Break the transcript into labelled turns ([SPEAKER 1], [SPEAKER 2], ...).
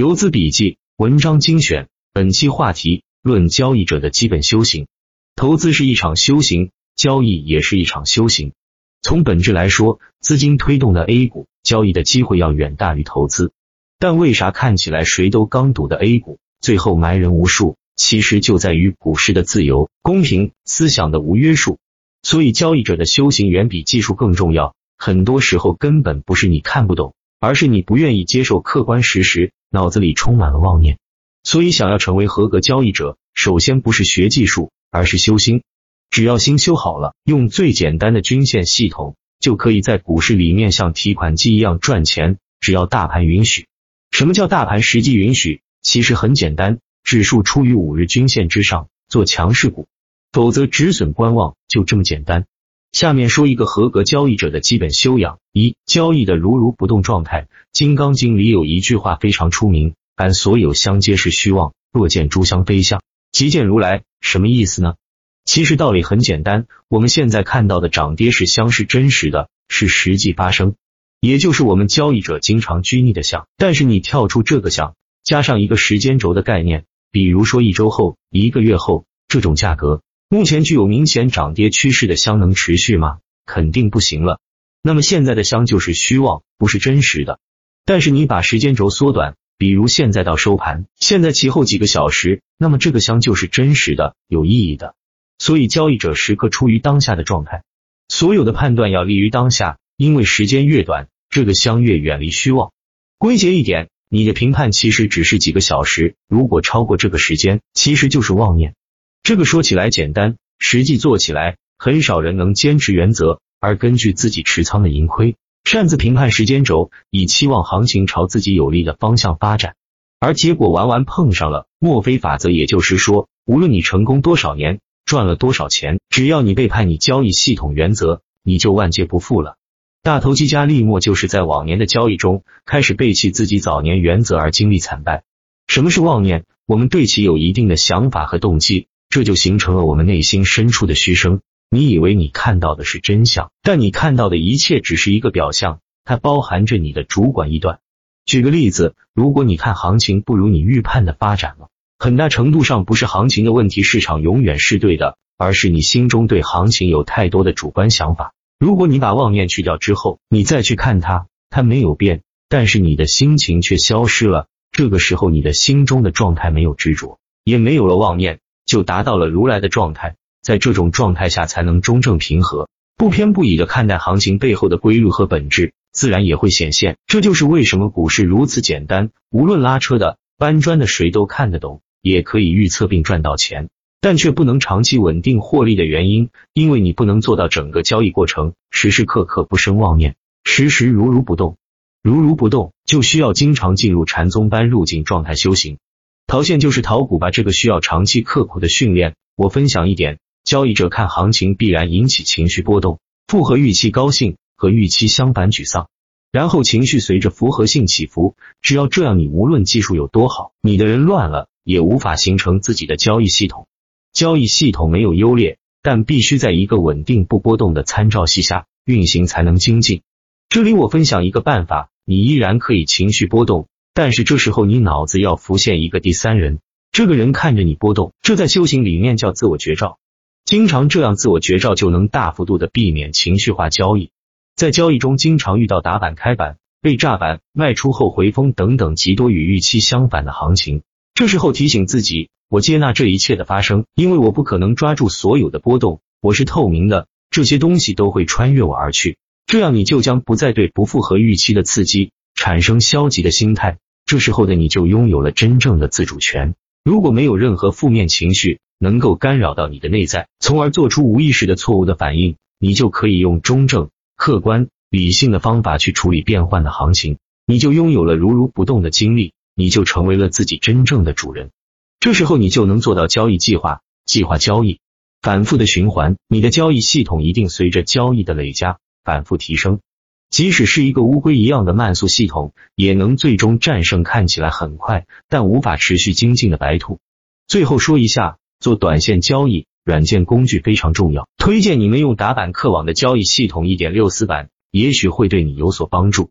[SPEAKER 1] 游资笔记文章精选，本期话题论交易者的基本修行。投资是一场修行，交易也是一场修行。从本质来说，资金推动的 A 股交易的机会要远大于投资。但为啥看起来谁都刚赌的 A 股，最后埋人无数？其实就在于股市的自由、公平，思想的无约束。所以，交易者的修行远比技术更重要。很多时候根本不是你看不懂，而是你不愿意接受客观事实。脑子里充满了妄念，所以想要成为合格交易者，首先不是学技术，而是修心。只要心修好了，用最简单的均线系统，就可以在股市里面像提款机一样赚钱。只要大盘允许。什么叫大盘实际允许？其实很简单，指数处于五日均线之上，做强势股，否则止损观望，就这么简单。下面说一个合格交易者的基本修养：一、交易的如如不动状态。《金刚经》里有一句话非常出名：“凡所有相皆是虚妄，若见诸相非相，即见如来。”什么意思呢？其实道理很简单，我们现在看到的涨跌是相是真实的，是实际发生，也就是我们交易者经常拘泥的相。但是你跳出这个相，加上一个时间轴的概念，比如说一周后、一个月后这种价格。目前具有明显涨跌趋势的香能持续吗？肯定不行了。那么现在的香就是虚妄，不是真实的。但是你把时间轴缩短，比如现在到收盘，现在其后几个小时，那么这个香就是真实的，有意义的。所以交易者时刻处于当下的状态，所有的判断要利于当下，因为时间越短，这个香越远离虚妄。归结一点，你的评判其实只是几个小时，如果超过这个时间，其实就是妄念。这个说起来简单，实际做起来很少人能坚持原则，而根据自己持仓的盈亏，擅自评判时间轴，以期望行情朝自己有利的方向发展，而结果完完碰上了墨菲法则，也就是说，无论你成功多少年，赚了多少钱，只要你背叛你交易系统原则，你就万劫不复了。大投机家利莫就是在往年的交易中开始背弃自己早年原则而经历惨败。什么是妄念？我们对其有一定的想法和动机。这就形成了我们内心深处的虚声。你以为你看到的是真相，但你看到的一切只是一个表象，它包含着你的主观臆断。举个例子，如果你看行情不如你预判的发展了，很大程度上不是行情的问题，市场永远是对的，而是你心中对行情有太多的主观想法。如果你把妄念去掉之后，你再去看它，它没有变，但是你的心情却消失了。这个时候，你的心中的状态没有执着，也没有了妄念。就达到了如来的状态，在这种状态下才能中正平和，不偏不倚的看待行情背后的规律和本质，自然也会显现。这就是为什么股市如此简单，无论拉车的、搬砖的，谁都看得懂，也可以预测并赚到钱，但却不能长期稳定获利的原因，因为你不能做到整个交易过程时时刻刻不生妄念，时时如如不动。如如不动，就需要经常进入禅宗般入境状态修行。逃线就是逃股吧，这个需要长期刻苦的训练。我分享一点，交易者看行情必然引起情绪波动，符合预期高兴和预期相反沮丧，然后情绪随着复合性起伏。只要这样，你无论技术有多好，你的人乱了，也无法形成自己的交易系统。交易系统没有优劣，但必须在一个稳定不波动的参照系下运行才能精进。这里我分享一个办法，你依然可以情绪波动。但是这时候你脑子要浮现一个第三人，这个人看着你波动，这在修行里面叫自我觉照。经常这样自我觉照，就能大幅度的避免情绪化交易。在交易中，经常遇到打板、开板、被炸板、卖出后回风等等极多与预期相反的行情。这时候提醒自己，我接纳这一切的发生，因为我不可能抓住所有的波动，我是透明的，这些东西都会穿越我而去。这样你就将不再对不符合预期的刺激。产生消极的心态，这时候的你就拥有了真正的自主权。如果没有任何负面情绪能够干扰到你的内在，从而做出无意识的错误的反应，你就可以用中正、客观、理性的方法去处理变换的行情，你就拥有了如如不动的经历，你就成为了自己真正的主人。这时候你就能做到交易计划、计划交易、反复的循环，你的交易系统一定随着交易的累加反复提升。即使是一个乌龟一样的慢速系统，也能最终战胜看起来很快但无法持续精进的白兔。最后说一下，做短线交易，软件工具非常重要，推荐你们用打板客网的交易系统一点六四版，也许会对你有所帮助。